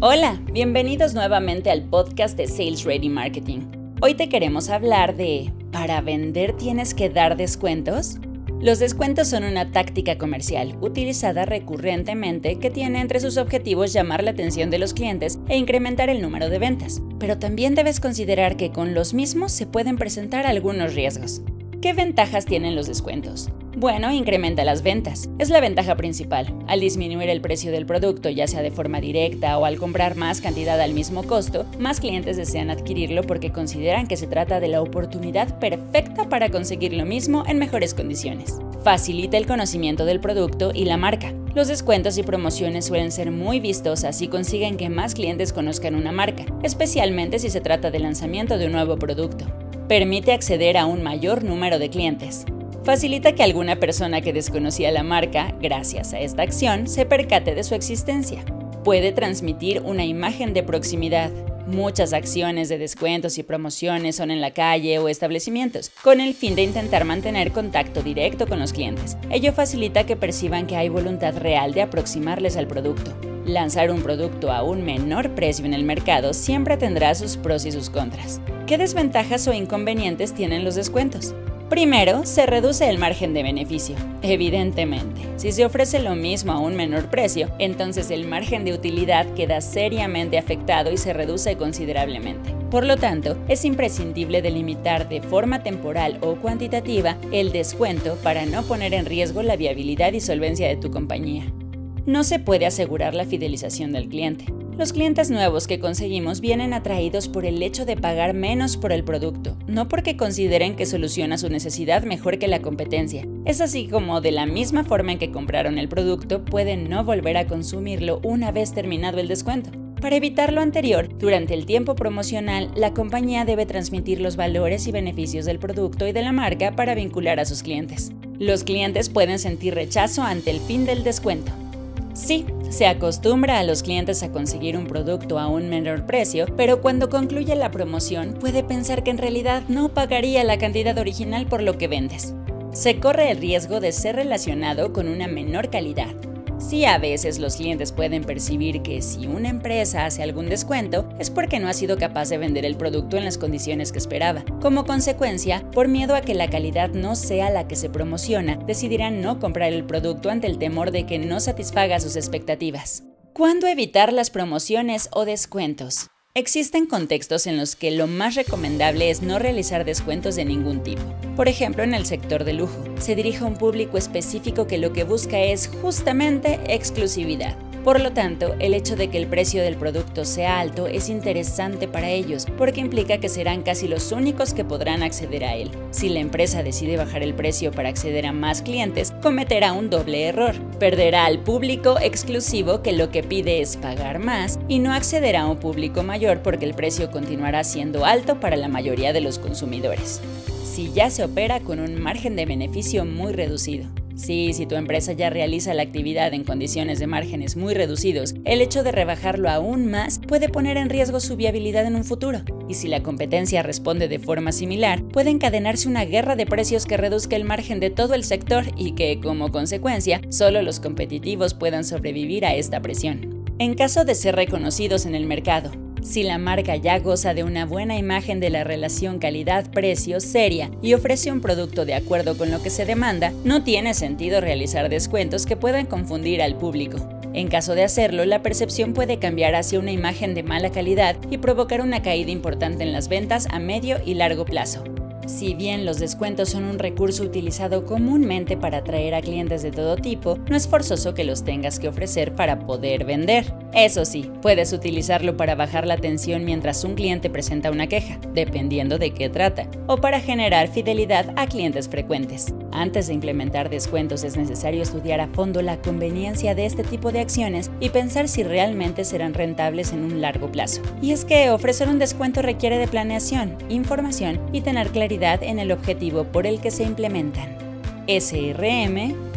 Hola, bienvenidos nuevamente al podcast de Sales Ready Marketing. Hoy te queremos hablar de ¿para vender tienes que dar descuentos? Los descuentos son una táctica comercial utilizada recurrentemente que tiene entre sus objetivos llamar la atención de los clientes e incrementar el número de ventas. Pero también debes considerar que con los mismos se pueden presentar algunos riesgos. ¿Qué ventajas tienen los descuentos? Bueno, incrementa las ventas. Es la ventaja principal. Al disminuir el precio del producto, ya sea de forma directa o al comprar más cantidad al mismo costo, más clientes desean adquirirlo porque consideran que se trata de la oportunidad perfecta para conseguir lo mismo en mejores condiciones. Facilita el conocimiento del producto y la marca. Los descuentos y promociones suelen ser muy vistosas y consiguen que más clientes conozcan una marca, especialmente si se trata del lanzamiento de un nuevo producto. Permite acceder a un mayor número de clientes facilita que alguna persona que desconocía la marca, gracias a esta acción, se percate de su existencia. Puede transmitir una imagen de proximidad. Muchas acciones de descuentos y promociones son en la calle o establecimientos, con el fin de intentar mantener contacto directo con los clientes. Ello facilita que perciban que hay voluntad real de aproximarles al producto. Lanzar un producto a un menor precio en el mercado siempre tendrá sus pros y sus contras. ¿Qué desventajas o inconvenientes tienen los descuentos? Primero, se reduce el margen de beneficio. Evidentemente, si se ofrece lo mismo a un menor precio, entonces el margen de utilidad queda seriamente afectado y se reduce considerablemente. Por lo tanto, es imprescindible delimitar de forma temporal o cuantitativa el descuento para no poner en riesgo la viabilidad y solvencia de tu compañía. No se puede asegurar la fidelización del cliente. Los clientes nuevos que conseguimos vienen atraídos por el hecho de pagar menos por el producto, no porque consideren que soluciona su necesidad mejor que la competencia. Es así como de la misma forma en que compraron el producto pueden no volver a consumirlo una vez terminado el descuento. Para evitar lo anterior, durante el tiempo promocional, la compañía debe transmitir los valores y beneficios del producto y de la marca para vincular a sus clientes. Los clientes pueden sentir rechazo ante el fin del descuento. Sí, se acostumbra a los clientes a conseguir un producto a un menor precio, pero cuando concluye la promoción puede pensar que en realidad no pagaría la cantidad original por lo que vendes. Se corre el riesgo de ser relacionado con una menor calidad, Sí, a veces los clientes pueden percibir que si una empresa hace algún descuento es porque no ha sido capaz de vender el producto en las condiciones que esperaba. Como consecuencia, por miedo a que la calidad no sea la que se promociona, decidirán no comprar el producto ante el temor de que no satisfaga sus expectativas. ¿Cuándo evitar las promociones o descuentos? Existen contextos en los que lo más recomendable es no realizar descuentos de ningún tipo. Por ejemplo, en el sector de lujo, se dirige a un público específico que lo que busca es justamente exclusividad. Por lo tanto, el hecho de que el precio del producto sea alto es interesante para ellos porque implica que serán casi los únicos que podrán acceder a él. Si la empresa decide bajar el precio para acceder a más clientes, cometerá un doble error. Perderá al público exclusivo que lo que pide es pagar más y no accederá a un público mayor porque el precio continuará siendo alto para la mayoría de los consumidores. Si ya se opera con un margen de beneficio muy reducido. Sí, si tu empresa ya realiza la actividad en condiciones de márgenes muy reducidos, el hecho de rebajarlo aún más puede poner en riesgo su viabilidad en un futuro. Y si la competencia responde de forma similar, puede encadenarse una guerra de precios que reduzca el margen de todo el sector y que, como consecuencia, solo los competitivos puedan sobrevivir a esta presión. En caso de ser reconocidos en el mercado, si la marca ya goza de una buena imagen de la relación calidad-precio seria y ofrece un producto de acuerdo con lo que se demanda, no tiene sentido realizar descuentos que puedan confundir al público. En caso de hacerlo, la percepción puede cambiar hacia una imagen de mala calidad y provocar una caída importante en las ventas a medio y largo plazo. Si bien los descuentos son un recurso utilizado comúnmente para atraer a clientes de todo tipo, no es forzoso que los tengas que ofrecer para poder vender. Eso sí, puedes utilizarlo para bajar la tensión mientras un cliente presenta una queja, dependiendo de qué trata, o para generar fidelidad a clientes frecuentes. Antes de implementar descuentos es necesario estudiar a fondo la conveniencia de este tipo de acciones y pensar si realmente serán rentables en un largo plazo. Y es que ofrecer un descuento requiere de planeación, información y tener claridad en el objetivo por el que se implementan. srm.mx